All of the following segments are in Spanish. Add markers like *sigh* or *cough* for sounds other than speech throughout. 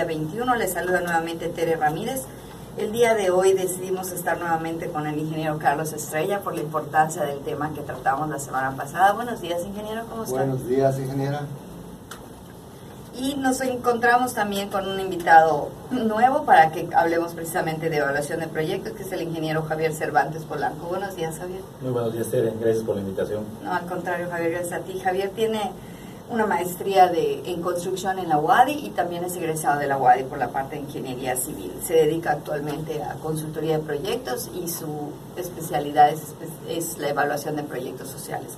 día 21. Les saluda nuevamente Tere Ramírez. El día de hoy decidimos estar nuevamente con el ingeniero Carlos Estrella por la importancia del tema que tratamos la semana pasada. Buenos días, ingeniero, ¿cómo está? Buenos días, ingeniera. Y nos encontramos también con un invitado nuevo para que hablemos precisamente de evaluación de proyectos, que es el ingeniero Javier Cervantes Polanco. Buenos días, Javier. Muy buenos días, Tere. Gracias por la invitación. No, al contrario, Javier, gracias a ti. Javier tiene una maestría de, en construcción en la UADI y también es egresado de la UADI por la parte de ingeniería civil. Se dedica actualmente a consultoría de proyectos y su especialidad es, es la evaluación de proyectos sociales.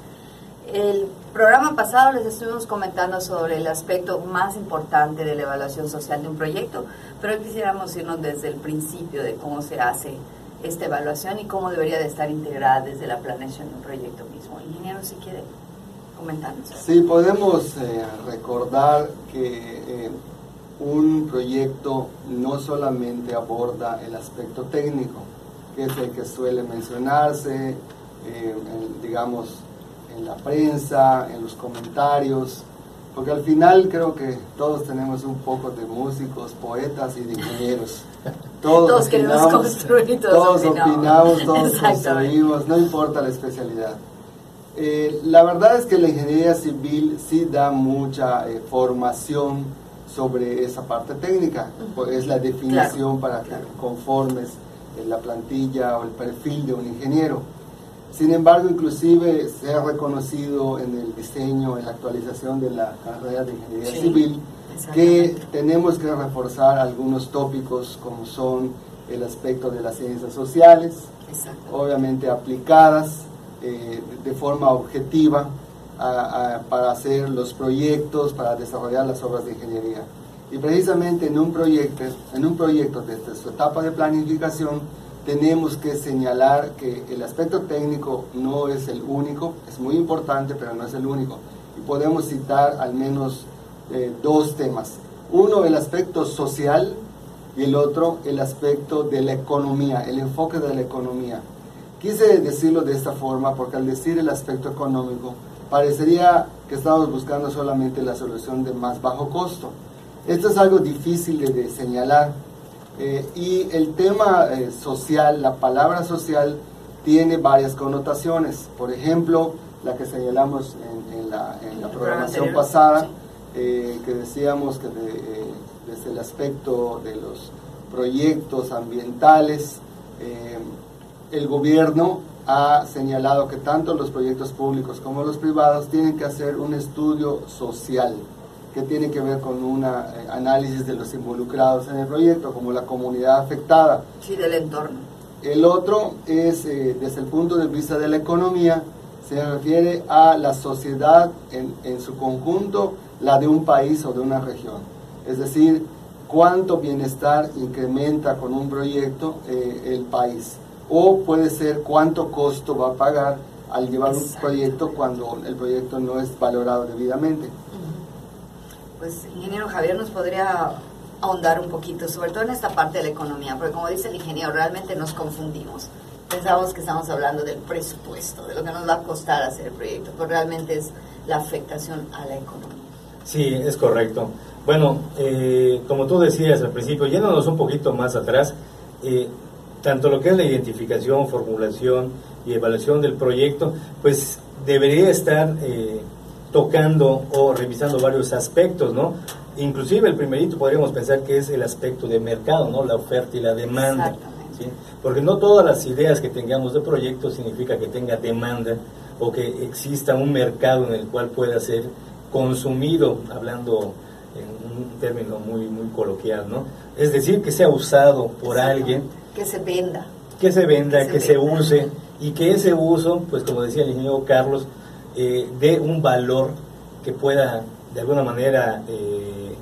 El programa pasado les estuvimos comentando sobre el aspecto más importante de la evaluación social de un proyecto, pero hoy quisiéramos irnos desde el principio de cómo se hace esta evaluación y cómo debería de estar integrada desde la planeación de un proyecto mismo. Ingeniero, si quiere comentarnos. Sí, podemos eh, recordar que eh, un proyecto no solamente aborda el aspecto técnico, que es el que suele mencionarse, eh, digamos, en la prensa, en los comentarios, porque al final creo que todos tenemos un poco de músicos, poetas y de ingenieros. *laughs* Todos, todos queremos construir, todos, opinamos, todos construimos, no importa la especialidad. Eh, la verdad es que la ingeniería civil sí da mucha eh, formación sobre esa parte técnica, es la definición para que conformes la plantilla o el perfil de un ingeniero. Sin embargo, inclusive se ha reconocido en el diseño, en la actualización de la carrera de ingeniería civil, que tenemos que reforzar algunos tópicos como son el aspecto de las ciencias sociales, obviamente aplicadas eh, de forma objetiva para hacer los proyectos, para desarrollar las obras de ingeniería. Y precisamente en un proyecto, en un proyecto desde su etapa de planificación, tenemos que señalar que el aspecto técnico no es el único, es muy importante, pero no es el único. Y podemos citar al menos eh, dos temas. Uno, el aspecto social y el otro, el aspecto de la economía, el enfoque de la economía. Quise decirlo de esta forma porque al decir el aspecto económico, parecería que estamos buscando solamente la solución de más bajo costo. Esto es algo difícil de señalar eh, y el tema eh, social, la palabra social, tiene varias connotaciones. Por ejemplo, la que señalamos en, la, programación pasada, eh, que decíamos que desde el aspecto de los proyectos ambientales, el gobierno ha señalado que tanto los proyectos públicos como los privados tienen que hacer un estudio social que tiene que ver con un eh, análisis de los involucrados en el proyecto, como la comunidad afectada. Sí, del entorno. El otro es, eh, desde el punto de vista de la economía, se refiere a la sociedad en, en su conjunto, la de un país o de una región. Es decir, cuánto bienestar incrementa con un proyecto eh, el país. O puede ser cuánto costo va a pagar al llevar un proyecto cuando el proyecto no es valorado debidamente pues ingeniero Javier nos podría ahondar un poquito, sobre todo en esta parte de la economía, porque como dice el ingeniero, realmente nos confundimos. Pensamos que estamos hablando del presupuesto, de lo que nos va a costar hacer el proyecto, pero realmente es la afectación a la economía. Sí, es correcto. Bueno, eh, como tú decías al principio, yéndonos un poquito más atrás, eh, tanto lo que es la identificación, formulación y evaluación del proyecto, pues debería estar eh, tocando o revisando varios aspectos, ¿no? Inclusive el primerito podríamos pensar que es el aspecto de mercado, ¿no? La oferta y la demanda. ¿sí? Porque no todas las ideas que tengamos de proyecto significa que tenga demanda o que exista un mercado en el cual pueda ser consumido, hablando en un término muy, muy coloquial, ¿no? Es decir, que sea usado por alguien. Que se venda. Que se venda, que, se, use y que ese uso, pues como decía el ingeniero Carlos, eh, de un valor que pueda de alguna manera eh,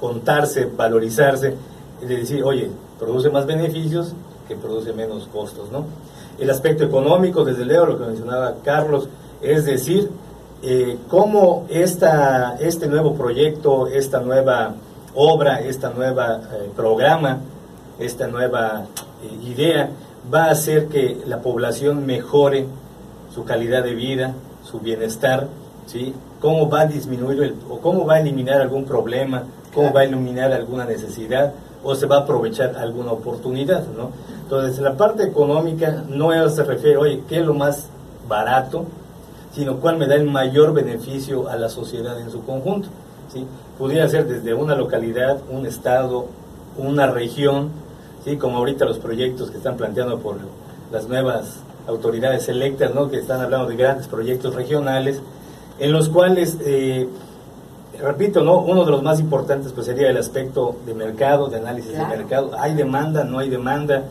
contarse, valorizarse, de decir, oye, produce más beneficios que produce menos costos, ¿no? El aspecto económico, desde luego, lo que mencionaba Carlos, es decir, eh, cómo esta, este nuevo proyecto, esta nueva obra, esta nueva eh, programa, esta nueva idea va a hacer que la población mejore su calidad de vida, su bienestar, ¿sí? cómo va a disminuir el, o cómo va a eliminar algún problema, cómo va a eliminar alguna necesidad o se va a aprovechar alguna oportunidad, ¿no? Entonces, la parte económica no se refiere, oye, ¿qué es lo más barato? Sino cuál me da el mayor beneficio a la sociedad en su conjunto, ¿sí? Pudiera ser desde una localidad, un estado, una región, ¿sí? Como ahorita los proyectos que están planteando por las nuevas autoridades electas, ¿no? Que están hablando de grandes proyectos regionales, en los cuales... Eh, repito, ¿no? uno de los más importantes pues sería el aspecto de mercado, de análisis de mercado. ¿Hay demanda? ¿No hay demanda?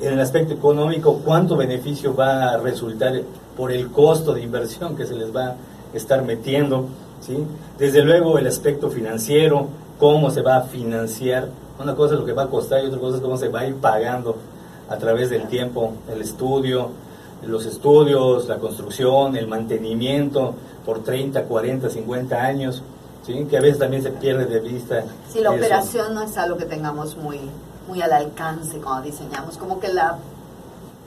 En el aspecto económico, ¿cuánto beneficio va a resultar por el costo de inversión que se les va a estar metiendo? ¿sí? Desde luego el aspecto financiero, cómo se va a financiar. Una cosa es lo que va a costar y otra cosa es cómo se va a ir pagando a través del tiempo, el estudio, los estudios, la construcción, el mantenimiento por 30, 40, 50 años que a veces también se pierde de vista. Sí, la operación no es algo que tengamos muy, muy al alcance cuando diseñamos, como que la,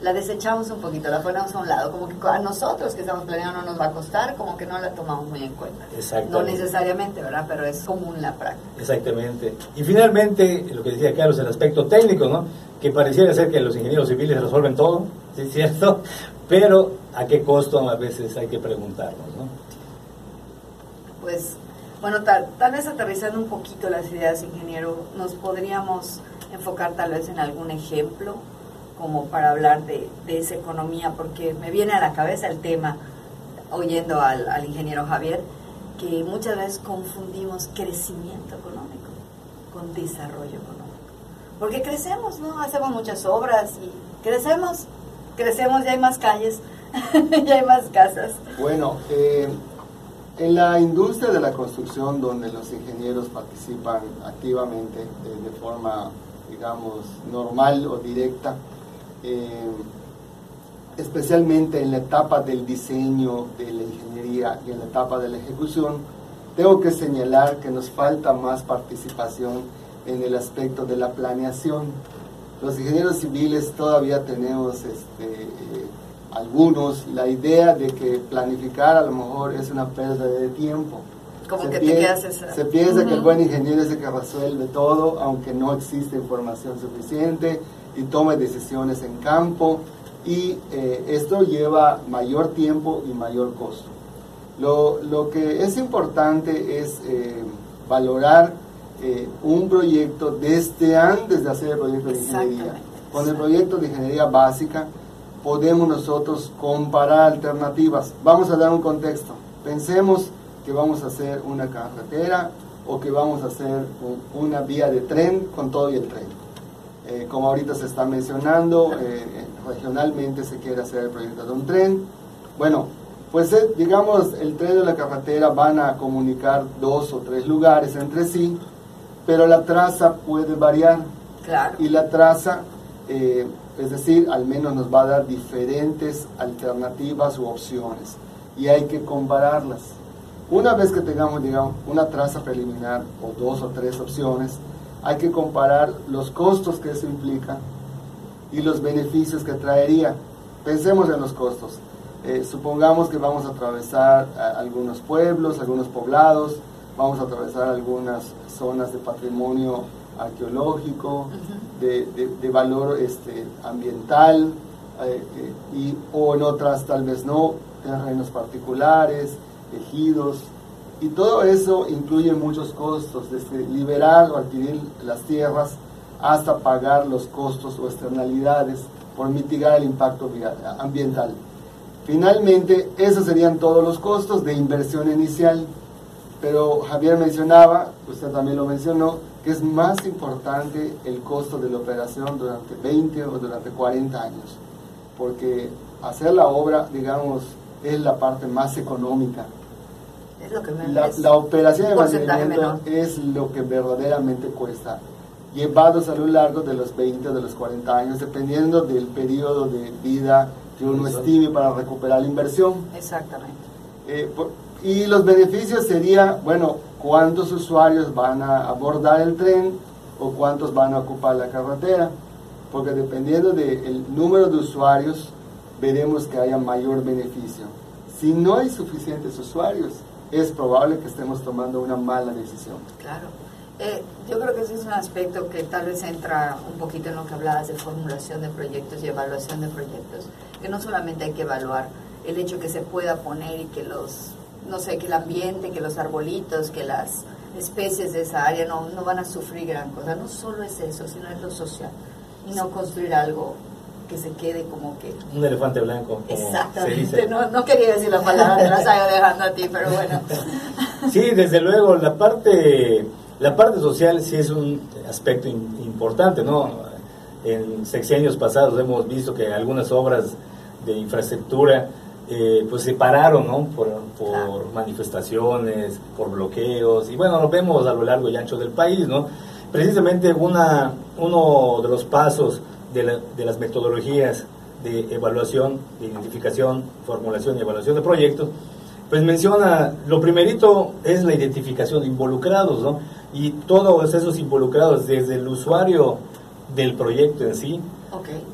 la desechamos un poquito, la ponemos a un lado, como que a nosotros que estamos planeando no nos va a costar, como que no la tomamos muy en cuenta. No necesariamente, ¿verdad? Pero es común la práctica. Exactamente. Y finalmente, lo que decía Carlos, el aspecto técnico, ¿no? Que pareciera ser que los ingenieros civiles resuelven todo, *laughs* ¿sí es cierto? Pero ¿a qué costo a veces hay que preguntarnos, ¿no? Pues bueno, tal, tal vez aterrizando un poquito las ideas, ingeniero, nos podríamos enfocar tal vez en algún ejemplo como para hablar de, esa economía, porque me viene a la cabeza el tema, oyendo al, al ingeniero Javier, que muchas veces confundimos crecimiento económico con desarrollo económico. Porque crecemos, ¿no? Hacemos muchas obras y crecemos, crecemos, ya hay más calles, *laughs* ya hay más casas. Bueno, eh, en la industria de la construcción, donde los ingenieros participan activamente eh, de forma, digamos, normal o directa, eh, especialmente en la etapa del diseño de la ingeniería y en la etapa de la ejecución, tengo que señalar que nos falta más participación en el aspecto de la planeación. Los ingenieros civiles todavía tenemos este, eh, algunos la idea de que planificar a lo mejor es una pérdida de tiempo. Como se que piensa, te quedas Se piensa que el buen ingeniero es el que resuelve todo, aunque no existe información suficiente y toma decisiones en campo y eh, esto lleva mayor tiempo y mayor costo. Lo, lo que es importante es eh, valorar eh, un proyecto desde antes de hacer el proyecto de ingeniería. Con el proyecto de ingeniería básica, podemos nosotros comparar alternativas. Vamos a dar un contexto. Pensemos que vamos a hacer una carretera o que vamos a hacer una vía de tren con todo y el tren. Eh, como ahorita se está mencionando, eh, regionalmente se quiere hacer el proyecto de un tren. Bueno, pues eh, digamos el tren y la carretera van a comunicar dos o tres lugares entre sí, pero la traza puede variar. Claro. Y la traza es decir, al menos nos va a dar diferentes alternativas u opciones y hay que compararlas. Una vez que tengamos, digamos, una traza preliminar o dos o tres opciones, hay que comparar los costos que eso implica y los beneficios que traería. Pensemos en los costos. Eh, supongamos que vamos a atravesar algunos pueblos, algunos poblados, vamos a atravesar algunas zonas de patrimonio arqueológico, de, valor este, ambiental, eh, eh, y, o en otras tal vez no, terrenos particulares, ejidos, y todo eso incluye muchos costos, desde liberar o adquirir las tierras hasta pagar los costos o externalidades por mitigar el impacto ambiental. Finalmente, esos serían todos los costos de inversión inicial, pero Javier mencionaba, usted también lo mencionó, que es más importante el costo de la operación durante 20 o durante 40 años, porque hacer la obra, digamos, es la parte más económica. Es lo que la, la, operación de mantenimiento es lo que verdaderamente cuesta, llevados a lo largo de los 20 o de los 40 años, dependiendo del periodo de vida que uno estime para recuperar la inversión. Exactamente. Eh, y los beneficios sería, bueno, cuántos usuarios van a abordar el tren o cuántos van a ocupar la carretera, porque dependiendo del número de usuarios, veremos que haya mayor beneficio. Si no hay suficientes usuarios, es probable que estemos tomando una mala decisión. Claro. Eh, yo creo que ese es un aspecto que tal vez entra un poquito en lo que hablabas de formulación de proyectos y evaluación de proyectos, que no solamente hay que evaluar el hecho que se pueda poner y que los, no sé, que el ambiente, que los arbolitos, que las especies de esa área no, no van a sufrir gran cosa, no solo es eso, sino es lo social, y no construir algo que se quede como que... Un elefante blanco. Exactamente, no, no, quería decir la palabra, te la estaba dejando a ti, pero bueno. *laughs* sí, desde luego, la parte la parte social sí es un aspecto importante, ¿no? En sexenios pasados hemos visto que algunas obras de infraestructura eh, pues se pararon, ¿no? Por, manifestaciones, por bloqueos, y bueno, lo vemos a lo largo y ancho del país, ¿no? Precisamente una, uno de los pasos de, de las metodologías de evaluación, de identificación, formulación y evaluación de proyectos, pues menciona, lo primerito es la identificación de involucrados, ¿no? y todos esos involucrados, desde el usuario del proyecto en sí,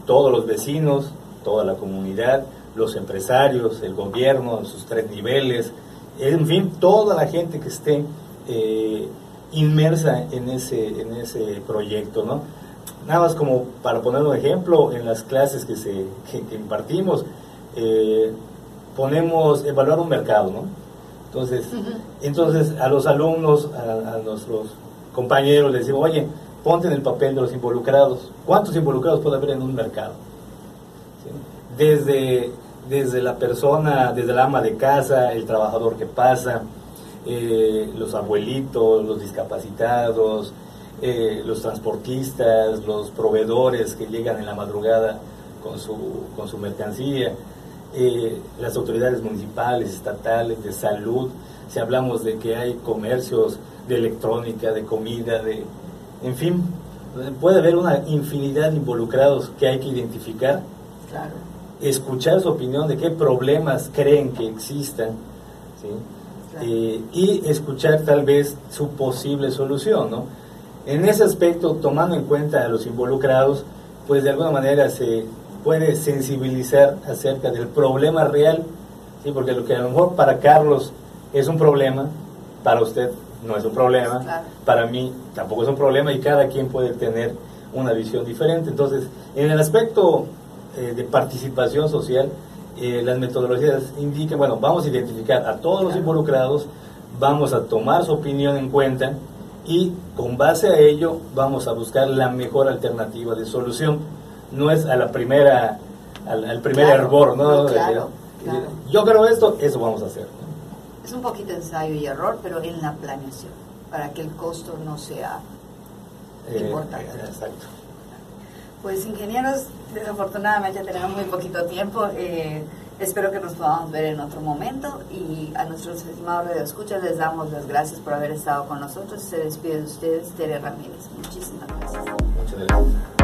todos los vecinos, toda la comunidad, los empresarios, el gobierno, sus tres niveles, en fin, toda la gente que esté eh, inmersa en ese, en ese proyecto, ¿no? Nada más como para poner un ejemplo, en las clases que, se, impartimos, eh, ponemos evaluar un mercado, ¿no? Entonces, entonces a los alumnos, a, nuestros compañeros les digo, oye, ponte en el papel de los involucrados. ¿Cuántos involucrados puede haber en un mercado? Desde, desde la persona, desde la ama de casa, el trabajador que pasa, eh, los abuelitos, los discapacitados, eh, los transportistas, los proveedores que llegan en la madrugada con su, con su mercancía, eh, las autoridades municipales, estatales, de salud, si hablamos de que hay comercios de electrónica, de comida, de, en fin, puede haber una infinidad de involucrados que hay que identificar, escuchar su opinión de qué problemas creen que existan, eh, y escuchar tal vez su posible solución, ¿no? En ese aspecto, tomando en cuenta a los involucrados, pues de alguna manera se puede sensibilizar acerca del problema real, ¿sí? porque lo que a lo mejor para Carlos es un problema, para usted no es un problema, para mí tampoco es un problema y cada quien puede tener una visión diferente. Entonces, en el aspecto eh, de participación social, eh, las metodologías indican, bueno, vamos a identificar a todos los involucrados, vamos a tomar su opinión en cuenta y con base a ello vamos a buscar la mejor alternativa de solución no es a la primera, al, primer hervor, ¿no? Claro, Yo creo esto, eso vamos a hacer. Es un poquito ensayo y error, pero en la planeación, para que el costo no sea eh, importante. Exacto. Pues ingenieros, desafortunadamente tenemos muy poquito tiempo. Eh, espero que nos podamos ver en otro momento y a nuestros estimados radioescuchas les damos las gracias por haber estado con nosotros. Se despide de ustedes Tere Ramírez. Muchísimas gracias. Muchas gracias.